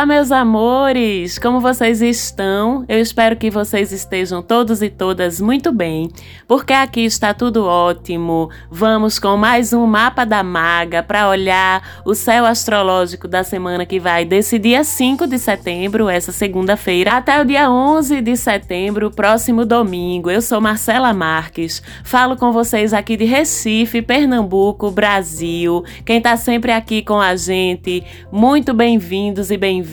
Olá, meus amores! Como vocês estão? Eu espero que vocês estejam todos e todas muito bem, porque aqui está tudo ótimo. Vamos com mais um mapa da maga para olhar o céu astrológico da semana que vai desse dia 5 de setembro, essa segunda-feira, até o dia 11 de setembro, próximo domingo. Eu sou Marcela Marques, falo com vocês aqui de Recife, Pernambuco, Brasil. Quem está sempre aqui com a gente, muito bem-vindos e bem-vindas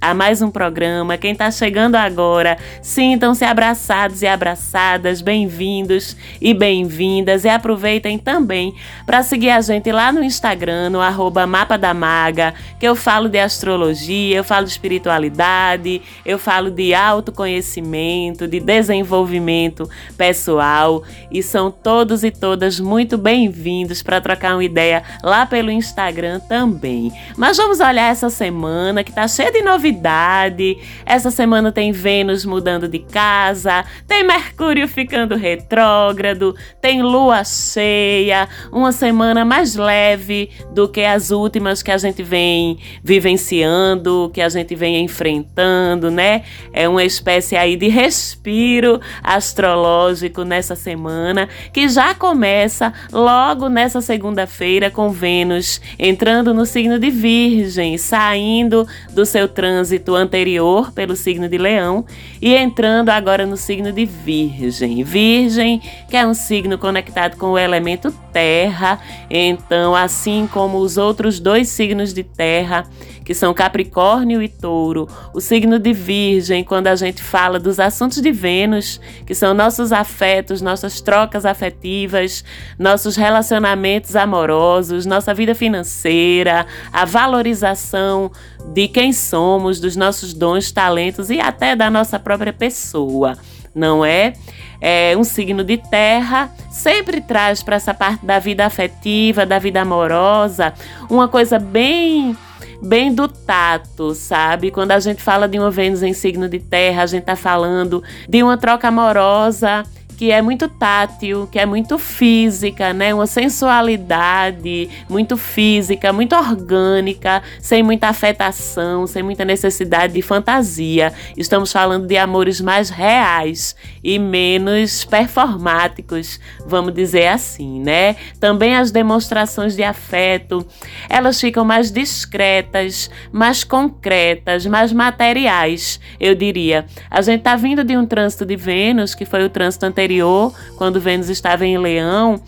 a mais um programa. Quem está chegando agora, sintam-se abraçados e abraçadas, bem-vindos e bem-vindas. E aproveitem também para seguir a gente lá no Instagram, no arroba Mapa da Maga, que eu falo de astrologia, eu falo de espiritualidade, eu falo de autoconhecimento, de desenvolvimento pessoal. E são todos e todas muito bem-vindos para trocar uma ideia lá pelo Instagram também. Mas vamos olhar essa semana semana que tá cheia de novidade. Essa semana tem Vênus mudando de casa, tem Mercúrio ficando retrógrado, tem lua cheia, uma semana mais leve do que as últimas que a gente vem vivenciando, que a gente vem enfrentando, né? É uma espécie aí de respiro astrológico nessa semana que já começa logo nessa segunda-feira com Vênus entrando no signo de Virgem, saindo saindo do seu trânsito anterior pelo signo de Leão e entrando agora no signo de Virgem. Virgem, que é um signo conectado com o elemento Terra, então, assim como os outros dois signos de Terra, que são Capricórnio e Touro, o signo de Virgem, quando a gente fala dos assuntos de Vênus, que são nossos afetos, nossas trocas afetivas, nossos relacionamentos amorosos, nossa vida financeira, a valorização de quem somos, dos nossos dons, talentos e até da nossa própria pessoa, não é? É um signo de terra, sempre traz para essa parte da vida afetiva, da vida amorosa, uma coisa bem bem do tato, sabe? Quando a gente fala de uma Vênus em signo de terra, a gente tá falando de uma troca amorosa que é muito tátil, que é muito física, né? Uma sensualidade muito física, muito orgânica, sem muita afetação, sem muita necessidade de fantasia. Estamos falando de amores mais reais e menos performáticos, vamos dizer assim, né? Também as demonstrações de afeto, elas ficam mais discretas, mais concretas, mais materiais, eu diria. A gente tá vindo de um trânsito de Vênus, que foi o trânsito anterior anterior, quando Vênus estava em Leão,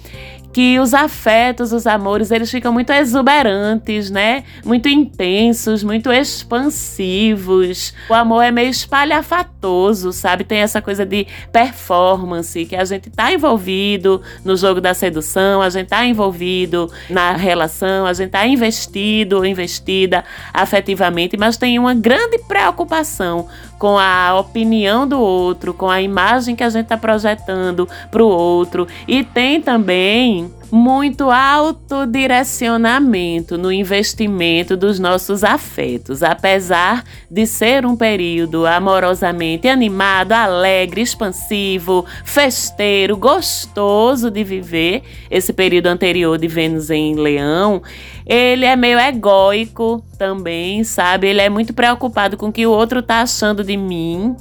que os afetos, os amores, eles ficam muito exuberantes, né? Muito intensos, muito expansivos. O amor é meio espalhafatoso, sabe? Tem essa coisa de performance, que a gente tá envolvido no jogo da sedução, a gente tá envolvido na relação, a gente tá investido ou investida afetivamente, mas tem uma grande preocupação com a opinião do outro, com a imagem que a gente está projetando para o outro. E tem também muito autodirecionamento no investimento dos nossos afetos, apesar de ser um período amorosamente animado, alegre, expansivo, festeiro, gostoso de viver. Esse período anterior de Vênus em Leão, ele é meio egóico também, sabe? Ele é muito preocupado com o que o outro tá achando de mim,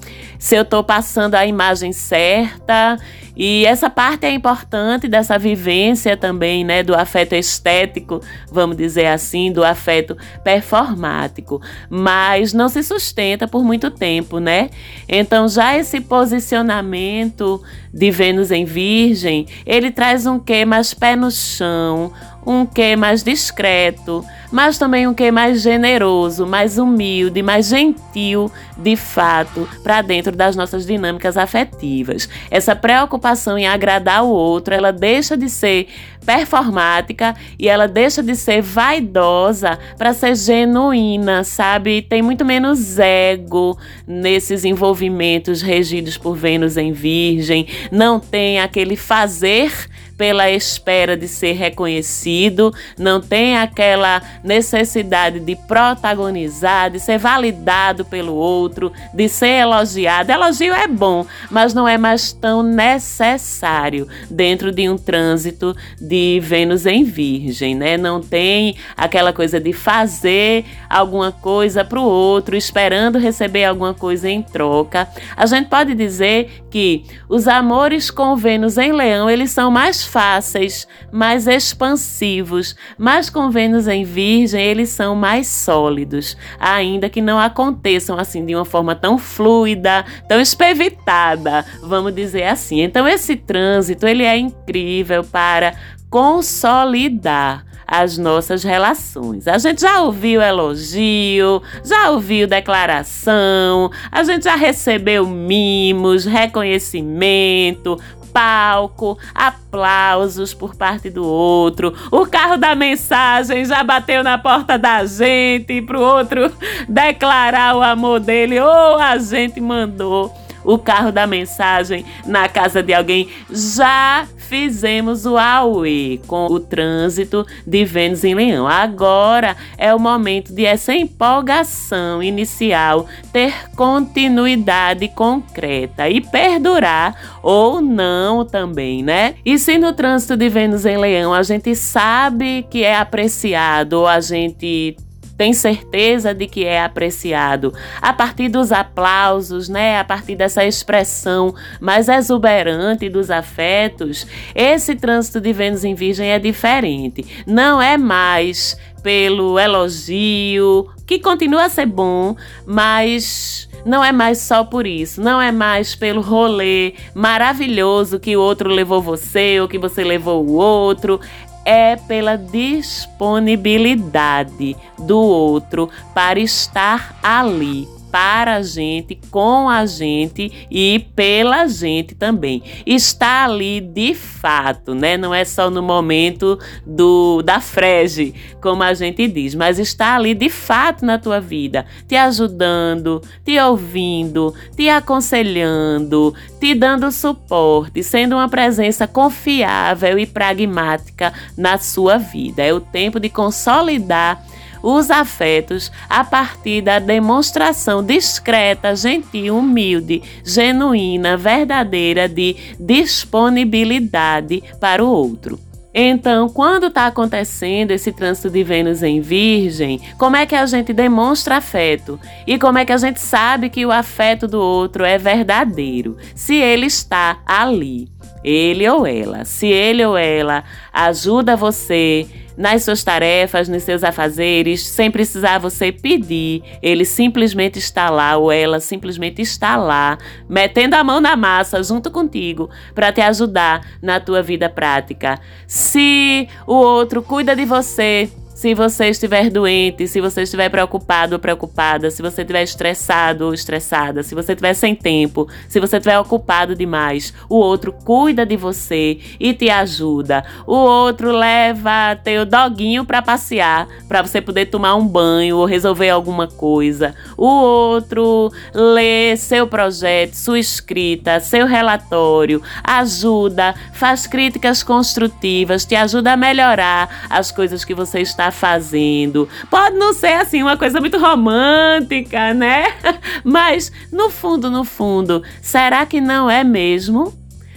se eu tô passando a imagem certa. E essa parte é importante dessa vivência também, né, do afeto estético, vamos dizer assim, do afeto performático, mas não se sustenta por muito tempo, né? Então já esse posicionamento de Vênus em Virgem, ele traz um quê mais pé no chão, um quê mais discreto, mas também um quê mais generoso, mais humilde, mais gentil, de fato, para dentro das nossas dinâmicas afetivas. Essa preocupação em agradar o outro, ela deixa de ser performática e ela deixa de ser vaidosa para ser genuína, sabe? Tem muito menos ego nesses envolvimentos regidos por Vênus em Virgem, não tem aquele fazer pela espera de ser reconhecido, não tem aquela necessidade de protagonizar, de ser validado pelo outro, de ser elogiado. Elogio é bom, mas não é mais tão necessário dentro de um trânsito de de Vênus em Virgem, né? Não tem aquela coisa de fazer alguma coisa para o outro, esperando receber alguma coisa em troca. A gente pode dizer que os amores com Vênus em Leão, eles são mais fáceis, mais expansivos, mas com Vênus em Virgem, eles são mais sólidos, ainda que não aconteçam assim de uma forma tão fluida, tão espevitada, vamos dizer assim. Então esse trânsito, ele é incrível para consolidar as nossas relações. A gente já ouviu elogio, já ouviu declaração, a gente já recebeu mimos, reconhecimento, palco, aplausos por parte do outro. O carro da mensagem já bateu na porta da gente para o outro declarar o amor dele ou a gente mandou o carro da mensagem na casa de alguém. Já fizemos o AUE com o trânsito de Vênus em Leão. Agora é o momento de essa empolgação inicial ter continuidade concreta e perdurar ou não também, né? E se no trânsito de Vênus em Leão a gente sabe que é apreciado ou a gente tem certeza de que é apreciado a partir dos aplausos, né? A partir dessa expressão mais exuberante dos afetos, esse trânsito de Vênus em Virgem é diferente. Não é mais pelo elogio, que continua a ser bom, mas não é mais só por isso, não é mais pelo rolê maravilhoso que o outro levou você ou que você levou o outro, é pela disponibilidade do outro para estar ali para a gente, com a gente e pela gente também. Está ali de fato, né? Não é só no momento do da frege, como a gente diz, mas está ali de fato na tua vida, te ajudando, te ouvindo, te aconselhando, te dando suporte, sendo uma presença confiável e pragmática na sua vida. É o tempo de consolidar os afetos a partir da demonstração discreta, gentil, humilde, genuína, verdadeira de disponibilidade para o outro. Então, quando está acontecendo esse trânsito de Vênus em Virgem, como é que a gente demonstra afeto? E como é que a gente sabe que o afeto do outro é verdadeiro? Se ele está ali, ele ou ela. Se ele ou ela ajuda você nas suas tarefas, nos seus afazeres, sem precisar você pedir. Ele simplesmente está lá ou ela simplesmente está lá, metendo a mão na massa junto contigo para te ajudar na tua vida prática. Se o outro cuida de você, se você estiver doente, se você estiver preocupado ou preocupada, se você estiver estressado ou estressada, se você estiver sem tempo, se você estiver ocupado demais, o outro cuida de você e te ajuda. O outro leva teu doguinho para passear, para você poder tomar um banho ou resolver alguma coisa. O outro lê seu projeto, sua escrita, seu relatório, ajuda, faz críticas construtivas, te ajuda a melhorar as coisas que você está fazendo. Pode não ser assim uma coisa muito romântica, né? Mas no fundo, no fundo, será que não é mesmo?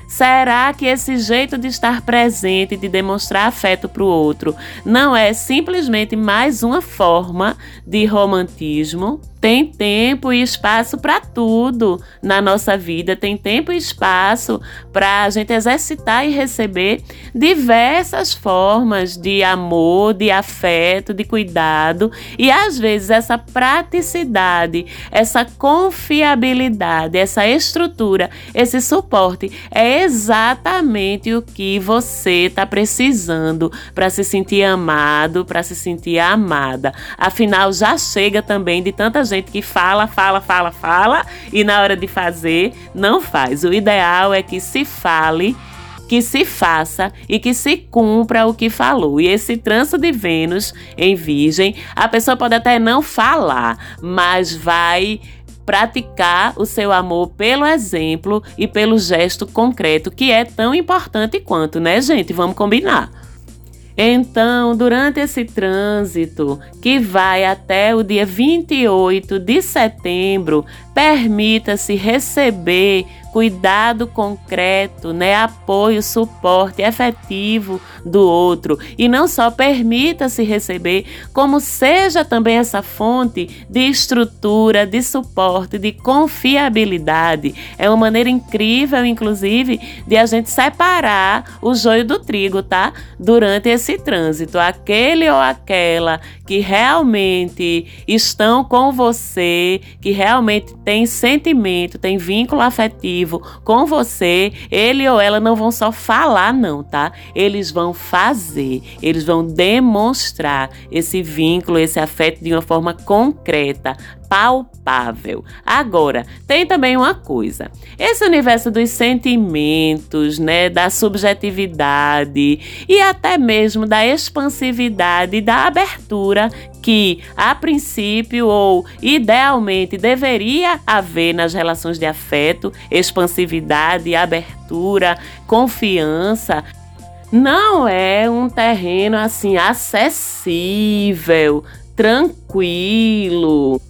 Será que esse jeito de estar presente, de demonstrar afeto para o outro, não é simplesmente mais uma forma de romantismo? Tem tempo e espaço para tudo na nossa vida, tem tempo e espaço para a gente exercitar e receber diversas formas de amor, de afeto, de cuidado e às vezes essa praticidade, essa confiabilidade, essa estrutura, esse suporte é exatamente o que você está precisando para se sentir amado, para se sentir amada. Afinal, já chega também de tanta gente gente que fala, fala, fala, fala e na hora de fazer não faz. O ideal é que se fale que se faça e que se cumpra o que falou. E esse trânsito de Vênus em Virgem, a pessoa pode até não falar, mas vai praticar o seu amor pelo exemplo e pelo gesto concreto, que é tão importante quanto, né, gente? Vamos combinar. Então, durante esse trânsito, que vai até o dia 28 de setembro, permita-se receber cuidado concreto, né, apoio, suporte efetivo do outro e não só permita-se receber, como seja também essa fonte de estrutura, de suporte, de confiabilidade. É uma maneira incrível, inclusive, de a gente separar o joio do trigo, tá? Durante esse trânsito, aquele ou aquela que realmente estão com você, que realmente tem sentimento, tem vínculo afetivo com você, ele ou ela não vão só falar, não, tá? Eles vão fazer, eles vão demonstrar esse vínculo, esse afeto de uma forma concreta, palpável. Agora, tem também uma coisa. Esse universo dos sentimentos, né, da subjetividade e até mesmo da expansividade da abertura que, a princípio ou idealmente, deveria haver nas relações de afeto, expansividade, abertura, confiança, não é um terreno assim acessível, tranquilo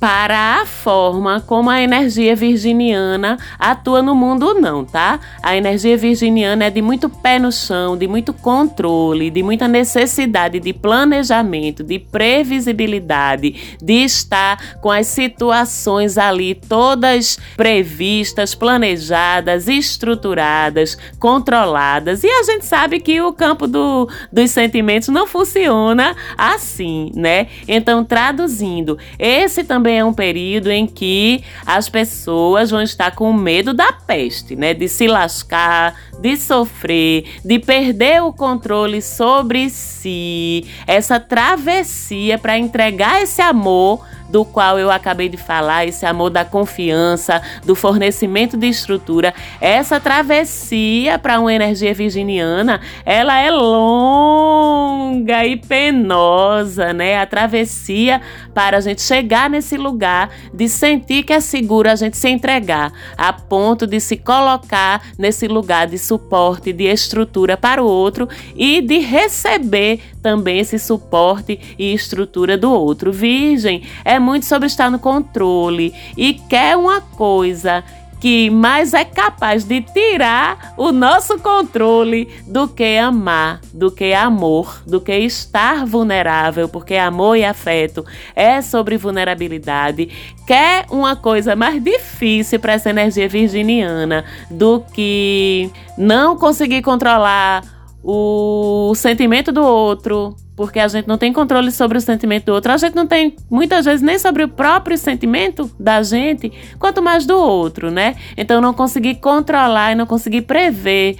para a forma como a energia virginiana atua no mundo, não, tá? A energia virginiana é de muito pé no chão, de muito controle, de muita necessidade de planejamento, de previsibilidade, de estar com as situações ali todas previstas, planejadas, estruturadas, controladas. E a gente sabe que o campo do, dos sentimentos não funciona assim, né? Então, traduzindo, esse também também é um período em que as pessoas vão estar com medo da peste, né? De se lascar, de sofrer, de perder o controle sobre si. Essa travessia para entregar esse amor do qual eu acabei de falar, esse amor da confiança, do fornecimento de estrutura, essa travessia para uma energia virginiana, ela é longa e penosa, né? A travessia para a gente chegar nesse lugar de sentir que é seguro a gente se entregar, a ponto de se colocar nesse lugar de suporte, de estrutura para o outro e de receber também esse suporte e estrutura do outro. Virgem é muito sobre estar no controle e quer uma coisa que mais é capaz de tirar o nosso controle do que amar, do que amor, do que estar vulnerável, porque amor e afeto é sobre vulnerabilidade. Quer uma coisa mais difícil para essa energia virginiana do que não conseguir controlar o sentimento do outro, porque a gente não tem controle sobre o sentimento do outro, a gente não tem muitas vezes nem sobre o próprio sentimento da gente, quanto mais do outro, né? Então não conseguir controlar e não conseguir prever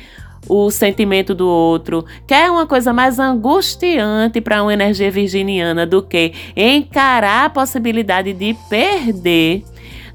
o sentimento do outro, que é uma coisa mais angustiante para uma energia virginiana do que encarar a possibilidade de perder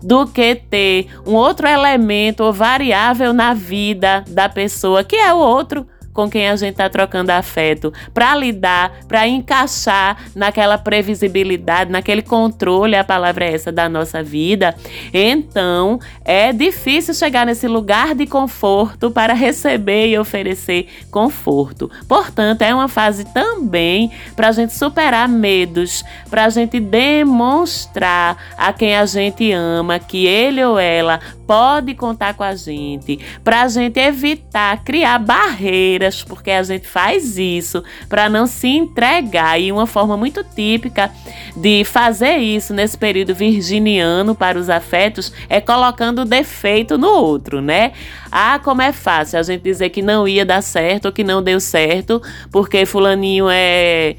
do que ter um outro elemento ou variável na vida da pessoa, que é o outro com quem a gente está trocando afeto, para lidar, para encaixar naquela previsibilidade, naquele controle, a palavra é essa, da nossa vida. Então, é difícil chegar nesse lugar de conforto para receber e oferecer conforto. Portanto, é uma fase também para a gente superar medos, para a gente demonstrar a quem a gente ama que ele ou ela pode contar com a gente, para a gente evitar criar barreiras, porque a gente faz isso para não se entregar. E uma forma muito típica de fazer isso nesse período virginiano para os afetos é colocando defeito no outro, né? Ah, como é fácil a gente dizer que não ia dar certo ou que não deu certo, porque fulaninho é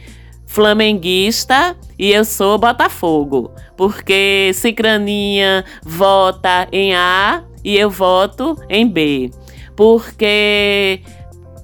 flamenguista e eu sou Botafogo. Porque Cicraninha vota em A e eu voto em B. Porque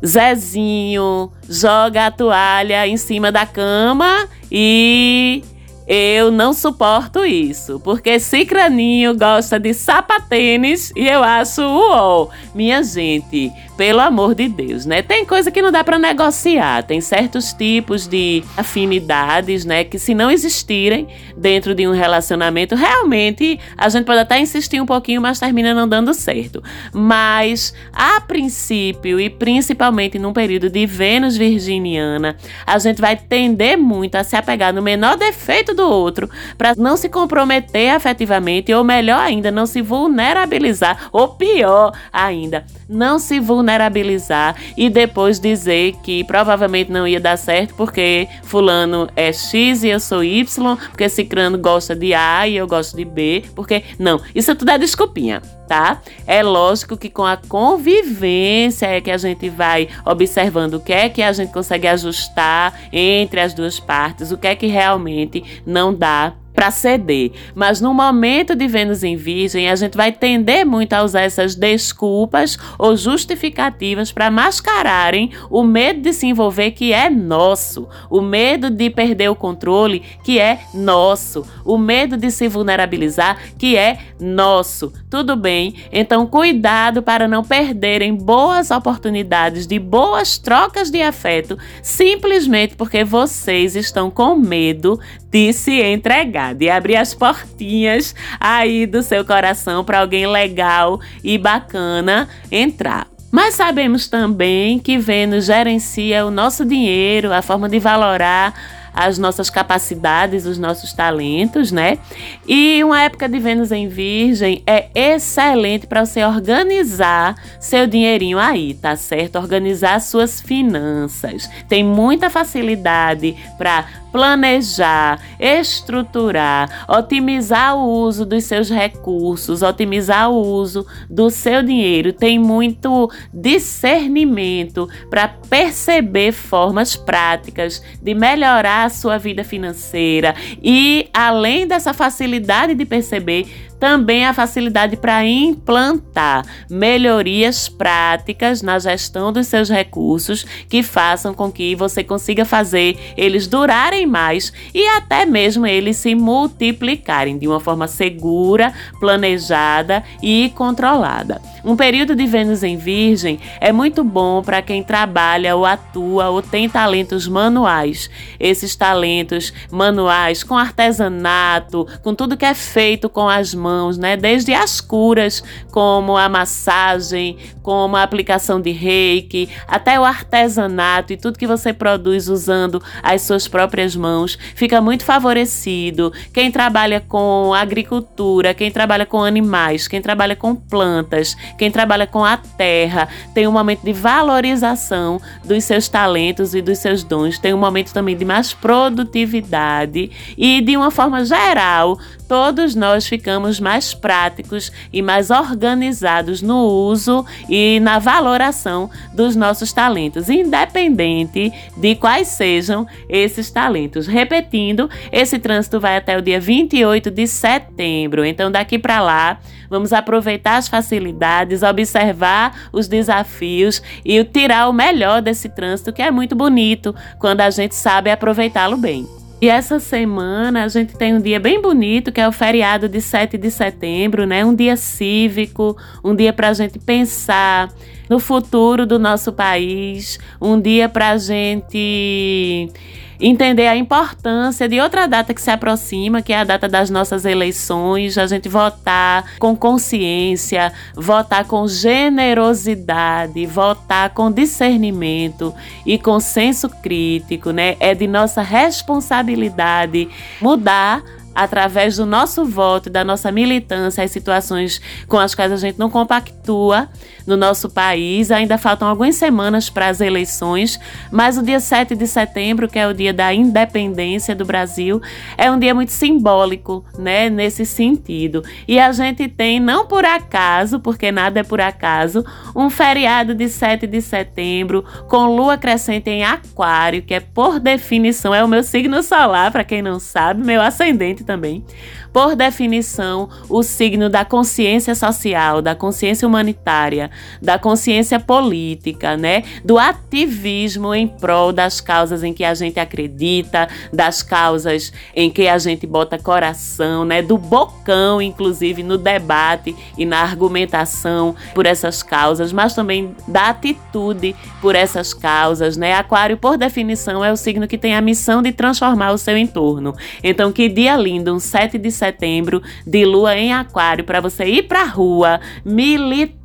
Zezinho joga a toalha em cima da cama e eu não suporto isso, porque Cicraninho gosta de sapatênis e eu acho uó. Minha gente, pelo amor de Deus, né? Tem coisa que não dá para negociar, tem certos tipos de afinidades, né, que se não existirem dentro de um relacionamento, realmente a gente pode até insistir um pouquinho, mas termina não dando certo. Mas a princípio e principalmente num período de Vênus virginiana, a gente vai tender muito a se apegar no menor defeito do outro para não se comprometer afetivamente ou melhor ainda, não se vulnerabilizar, ou pior ainda, não se vulnerabilizar e depois dizer que provavelmente não ia dar certo porque fulano é X e eu sou Y, porque Cicrano gosta de A e eu gosto de B, porque não, isso tudo é desculpinha. Tá? É lógico que com a convivência é que a gente vai observando o que é que a gente consegue ajustar entre as duas partes, o que é que realmente não dá para ceder. Mas no momento de Vênus em Virgem, a gente vai tender muito a usar essas desculpas ou justificativas para mascararem o medo de se envolver que é nosso, o medo de perder o controle que é nosso, o medo de se vulnerabilizar que é nosso. Tudo bem? Então cuidado para não perderem boas oportunidades de boas trocas de afeto simplesmente porque vocês estão com medo de se entregar, de abrir as portinhas aí do seu coração para alguém legal e bacana entrar. Mas sabemos também que Vênus gerencia o nosso dinheiro, a forma de valorar as nossas capacidades, os nossos talentos, né? E uma época de Vênus em Virgem é excelente para você organizar seu dinheirinho aí, tá certo? Organizar suas finanças. Tem muita facilidade para planejar, estruturar, otimizar o uso dos seus recursos, otimizar o uso do seu dinheiro. Tem muito discernimento para perceber formas práticas de melhorar a sua vida financeira e, além dessa facilidade de perceber, também a facilidade para implantar melhorias práticas na gestão dos seus recursos que façam com que você consiga fazer eles durarem mais e até mesmo eles se multiplicarem de uma forma segura, planejada e controlada. Um período de Vênus em Virgem é muito bom para quem trabalha ou atua ou tem talentos manuais. Esses talentos manuais com artesanato, com tudo que é feito com as mãos mãos, né? Desde as curas, como a massagem, como a aplicação de reiki, até o artesanato e tudo que você produz usando as suas próprias mãos, fica muito favorecido. Quem trabalha com agricultura, quem trabalha com animais, quem trabalha com plantas, quem trabalha com a terra, tem um momento de valorização dos seus talentos e dos seus dons, tem um momento também de mais produtividade e de uma forma geral, todos nós ficamos mais práticos e mais organizados no uso e na valoração dos nossos talentos, independente de quais sejam esses talentos. Repetindo, esse trânsito vai até o dia 28 de setembro. Então, daqui para lá, vamos aproveitar as facilidades, observar os desafios e tirar o melhor desse trânsito, que é muito bonito quando a gente sabe aproveitá-lo bem. E essa semana a gente tem um dia bem bonito, que é o feriado de 7 de setembro, né? Um dia cívico, um dia para a gente pensar no futuro do nosso país, um dia para a gente entender a importância de outra data que se aproxima, que é a data das nossas eleições, a gente votar com consciência, votar com generosidade, votar com discernimento e com senso crítico, né? É de nossa responsabilidade mudar através do nosso voto, da nossa militância, as situações com as quais a gente não compactua no nosso país. Ainda faltam algumas semanas para as eleições, mas o dia 7 de setembro, que é o dia da independência do Brasil, é um dia muito simbólico, né, nesse sentido. E a gente tem, não por acaso, porque nada é por acaso, um feriado de 7 de setembro com lua crescente em Aquário, que é por definição é o meu signo solar, para quem não sabe, meu ascendente também. Por definição, o signo da consciência social, da consciência humanitária, da consciência política, né? Do ativismo em prol das causas em que a gente acredita, das causas em que a gente bota coração, né? Do bocão, inclusive, no debate e na argumentação por essas causas, mas também da atitude por essas causas, né? Aquário, por definição, é o signo que tem a missão de transformar o seu entorno. Então, que dia lindo, um 7 de setembro, de lua em Aquário, para você ir para a rua, militar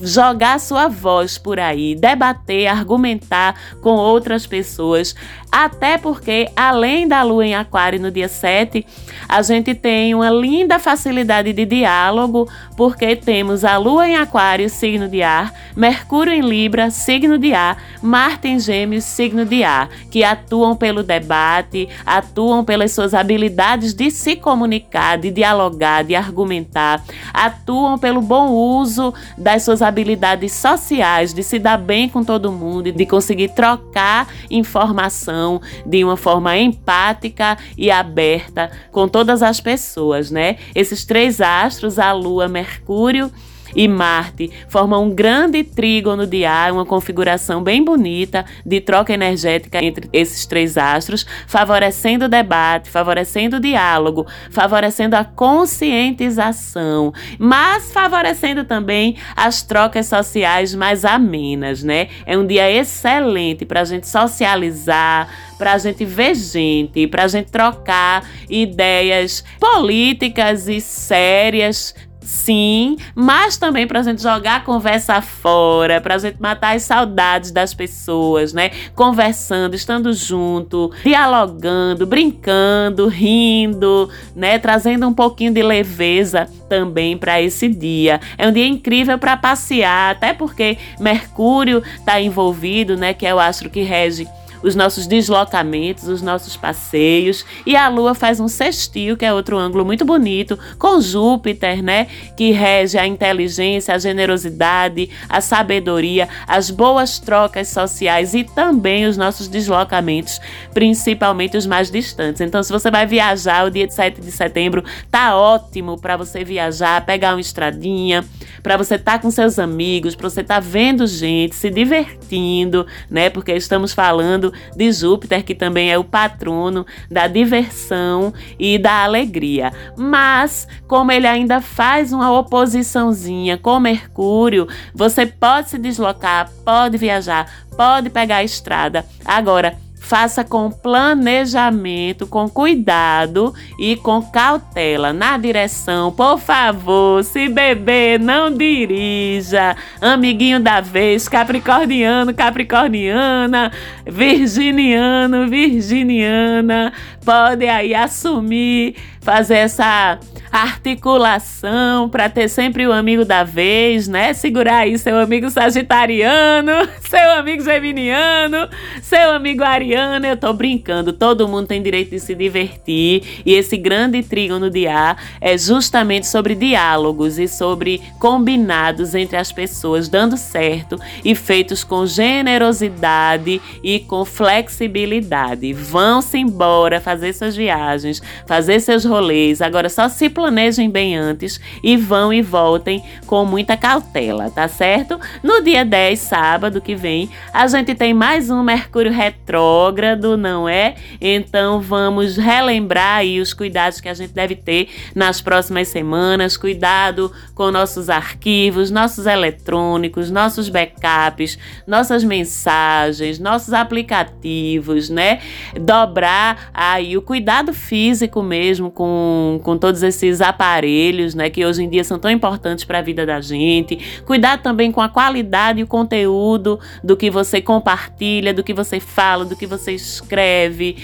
jogar sua voz por aí, debater, argumentar com outras pessoas. Até porque, além da lua em Aquário no dia 7, a gente tem uma linda facilidade de diálogo, porque temos a lua em Aquário, signo de ar, Mercúrio em Libra, signo de ar, Marte em Gêmeos, signo de ar, que atuam pelo debate, atuam pelas suas habilidades de se comunicar, de dialogar, de argumentar, atuam pelo bom uso das suas habilidades sociais, de se dar bem com todo mundo, de conseguir trocar informação de uma forma empática e aberta com todas as pessoas, né? Esses três astros, a Lua, Mercúrio e Marte formam um grande trígono de ar, uma configuração bem bonita de troca energética entre esses três astros, favorecendo o debate, favorecendo o diálogo, favorecendo a conscientização, mas favorecendo também as trocas sociais mais amenas, né? É um dia excelente para a gente socializar, para a gente ver gente, para a gente trocar ideias políticas e sérias Sim, mas também para a gente jogar a conversa fora, para a gente matar as saudades das pessoas, né? Conversando, estando junto, dialogando, brincando, rindo, né? Trazendo um pouquinho de leveza também para esse dia. É um dia incrível para passear, até porque Mercúrio está envolvido, né? Que é o astro que rege os nossos deslocamentos, os nossos passeios. E a Lua faz um sextil, que é outro ângulo muito bonito, com Júpiter, né? Que rege a inteligência, a generosidade, a sabedoria, as boas trocas sociais e também os nossos deslocamentos, principalmente os mais distantes. Então, se você vai viajar o dia de 7 de setembro, tá ótimo para você viajar, pegar uma estradinha, para você estar tá com seus amigos, para você estar tá vendo gente, se divertindo, né? Porque estamos falando de Júpiter, que também é o patrono da diversão e da alegria. Mas, como ele ainda faz uma oposiçãozinha com Mercúrio, você pode se deslocar, pode viajar, pode pegar a estrada. Agora, Faça com planejamento, com cuidado e com cautela na direção. Por favor, se beber, não dirija. Amiguinho da vez, capricorniano, capricorniana, virginiano, virginiana, pode aí assumir, fazer essa articulação para ter sempre o amigo da vez, né? Segurar aí seu amigo sagitariano, seu amigo geminiano, seu amigo ariano. Eu tô brincando, todo mundo tem direito de se divertir e esse grande trígono de ar é justamente sobre diálogos e sobre combinados entre as pessoas dando certo e feitos com generosidade e com flexibilidade. Vão-se embora fazer suas viagens, fazer seus rolês. Agora só se planejem bem antes e vão e voltem com muita cautela, tá certo? No dia 10, sábado que vem, a gente tem mais um Mercúrio retrógrado, não é? Então vamos relembrar aí os cuidados que a gente deve ter nas próximas semanas, cuidado com nossos arquivos, nossos eletrônicos, nossos backups, nossas mensagens, nossos aplicativos, né? Dobrar aí o cuidado físico mesmo com, com todos esses aparelhos, né, que hoje em dia são tão importantes para a vida da gente. Cuidar também com a qualidade e o conteúdo do que você compartilha, do que você fala, do que você escreve.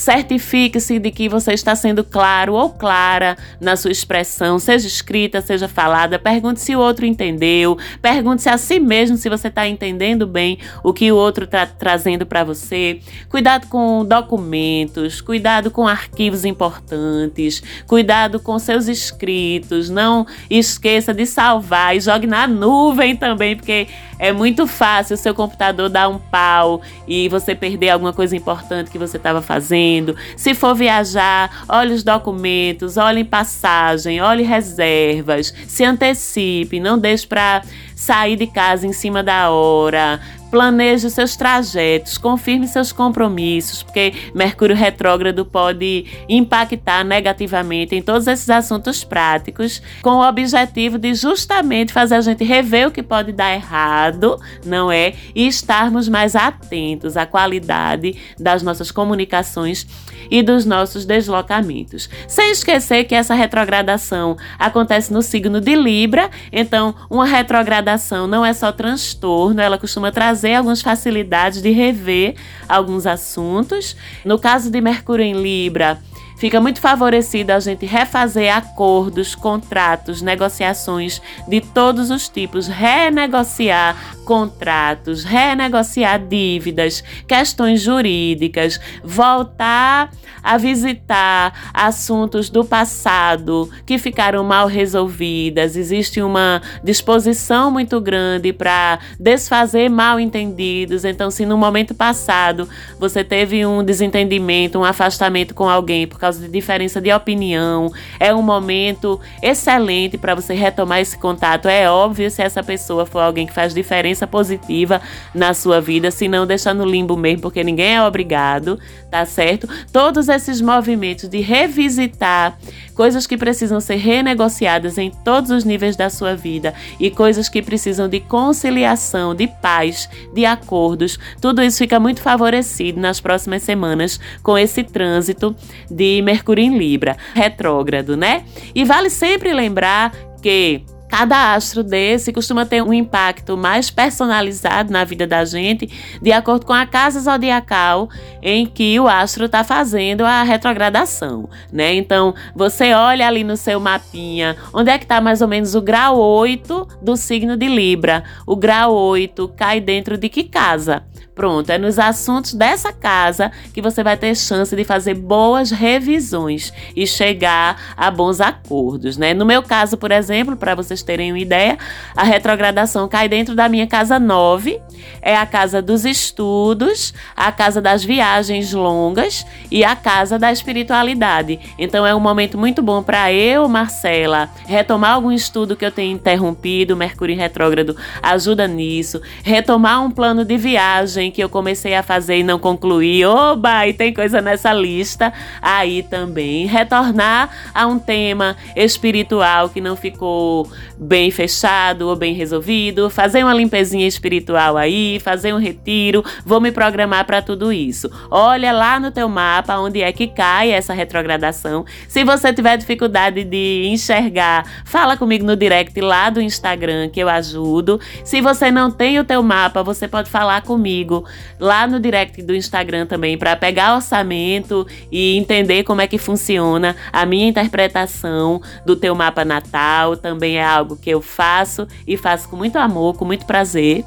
Certifique-se de que você está sendo claro ou clara na sua expressão, seja escrita, seja falada. Pergunte se o outro entendeu. Pergunte-se a si mesmo se você está entendendo bem o que o outro está trazendo para você. Cuidado com documentos, cuidado com arquivos importantes, cuidado com seus escritos. Não esqueça de salvar e jogue na nuvem também, porque É muito fácil o seu computador dar um pau e você perder alguma coisa importante que você estava fazendo. Se for viajar, olhe os documentos, olhe passagem, olhe reservas, se antecipe, não deixe para sair de casa em cima da hora, Planeje os seus trajetos, confirme seus compromissos, porque Mercúrio retrógrado pode impactar negativamente em todos esses assuntos práticos, com o objetivo de justamente fazer a gente rever o que pode dar errado, não é? E estarmos mais atentos à qualidade das nossas comunicações e dos nossos deslocamentos. Sem esquecer que essa retrogradação acontece no signo de Libra, então uma retrogradação não é só transtorno, ela costuma trazer trazer algumas facilidades de rever alguns assuntos. No caso de Mercúrio em Libra, fica muito favorecido a gente refazer acordos, contratos, negociações de todos os tipos, renegociar contratos, renegociar dívidas, questões jurídicas, voltar a visitar assuntos do passado que ficaram mal resolvidas. Existe uma disposição muito grande para desfazer mal entendidos. Então, se no momento passado você teve um desentendimento, um afastamento com alguém por causa de diferença de opinião, é um momento excelente para você retomar esse contato. É óbvio se essa pessoa for alguém que faz diferença positiva na sua vida, se não deixar no limbo mesmo, porque ninguém é obrigado, tá certo? Todos esses movimentos de revisitar coisas que precisam ser renegociadas em todos os níveis da sua vida e coisas que precisam de conciliação, de paz, de acordos, tudo isso fica muito favorecido nas próximas semanas com esse trânsito de Mercúrio em Libra, retrógrado, né? E vale sempre lembrar que Cada astro desse costuma ter um impacto mais personalizado na vida da gente, de acordo com a casa zodiacal em que o astro está fazendo a retrogradação, né? Então, você olha ali no seu mapinha, onde é que está mais ou menos o grau 8 do signo de Libra. O grau 8 cai dentro de que casa? Pronto, é nos assuntos dessa casa que você vai ter chance de fazer boas revisões e chegar a bons acordos, né? No meu caso, por exemplo, para vocês terem uma ideia, a retrogradação cai dentro da minha casa 9, é a casa dos estudos, a casa das viagens longas e a casa da espiritualidade. Então é um momento muito bom para eu, Marcela, retomar algum estudo que eu tenho interrompido, Mercúrio retrógrado ajuda nisso, retomar um plano de viagem que eu comecei a fazer e não concluí. Oba, e tem coisa nessa lista aí também. Retornar a um tema espiritual que não ficou bem fechado ou bem resolvido, fazer uma limpezinha espiritual aí, fazer um retiro, vou me programar para tudo isso. Olha lá no teu mapa onde é que cai essa retrogradação. Se você tiver dificuldade de enxergar, fala comigo no direct lá do Instagram que eu ajudo. Se você não tem o teu mapa, você pode falar comigo lá no direct do Instagram também para pegar orçamento e entender como é que funciona a minha interpretação do teu mapa natal. Também é algo que eu faço e faço com muito amor, com muito prazer.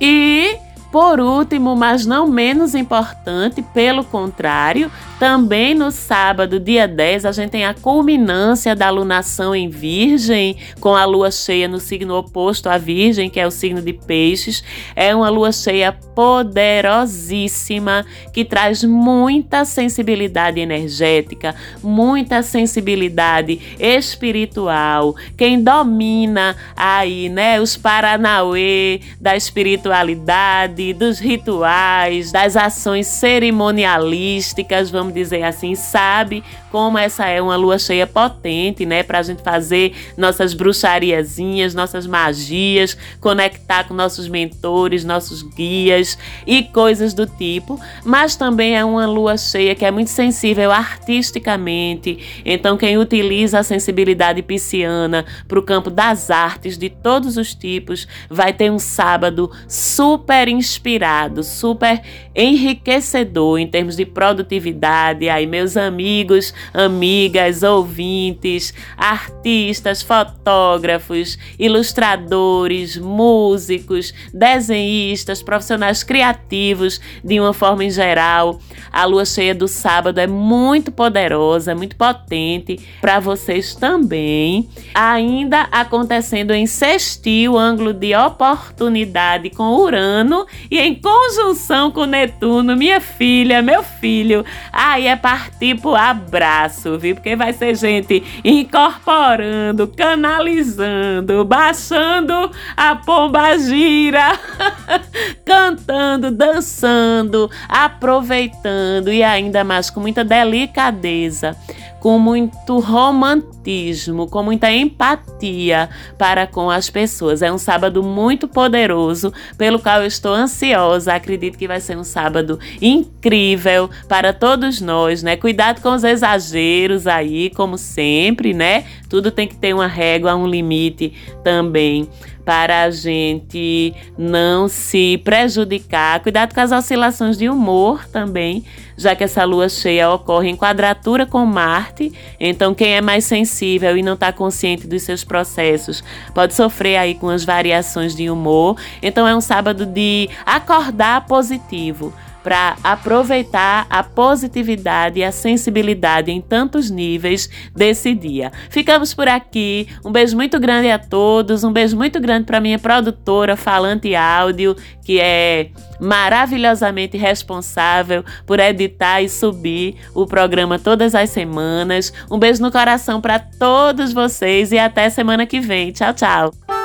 E por último, mas não menos importante, pelo contrário, também no sábado, dia 10, a gente tem a culminância da lunação em Virgem, com a lua cheia no signo oposto à Virgem, que é o signo de Peixes. É uma lua cheia poderosíssima que traz muita sensibilidade energética, muita sensibilidade espiritual. Quem domina aí, né, os Paranauê da espiritualidade, dos rituais, das ações cerimonialísticas, vamos dizer assim, sabe como essa é uma lua cheia potente, né? Pra gente fazer nossas bruxariazinhas, nossas magias, conectar com nossos mentores, nossos guias e coisas do tipo. Mas também é uma lua cheia que é muito sensível artisticamente. Então, quem utiliza a sensibilidade pisciana para o campo das artes de todos os tipos vai ter um sábado super inspirado inspirado, super enriquecedor em termos de produtividade. Aí, meus amigos, amigas, ouvintes, artistas, fotógrafos, ilustradores, músicos, desenhistas, profissionais criativos, de uma forma em geral. A lua cheia do sábado é muito poderosa, muito potente para vocês também. Ainda acontecendo em sextil, ângulo de oportunidade com Urano e em conjunção com Netuno, minha filha, meu filho. Aí é partir pro abraço, viu? Porque vai ser gente incorporando, canalizando, baixando a pomba gira, cantando, dançando, aproveitando e ainda mais com muita delicadeza com muito romantismo, com muita empatia para com as pessoas. É um sábado muito poderoso, pelo qual eu estou ansiosa. Acredito que vai ser um sábado incrível para todos nós, né? Cuidado com os exageros aí, como sempre, né? Tudo tem que ter uma régua, um limite também para a gente não se prejudicar. Cuidado com as oscilações de humor também, já que essa lua cheia ocorre em quadratura com Marte. Então, quem é mais sensível e não está consciente dos seus processos pode sofrer aí com as variações de humor. Então, é um sábado de acordar positivo para aproveitar a positividade e a sensibilidade em tantos níveis desse dia. Ficamos por aqui. Um beijo muito grande a todos. Um beijo muito grande para minha produtora Falante Áudio, que é maravilhosamente responsável por editar e subir o programa todas as semanas. Um beijo no coração para todos vocês e até semana que vem. Tchau, tchau.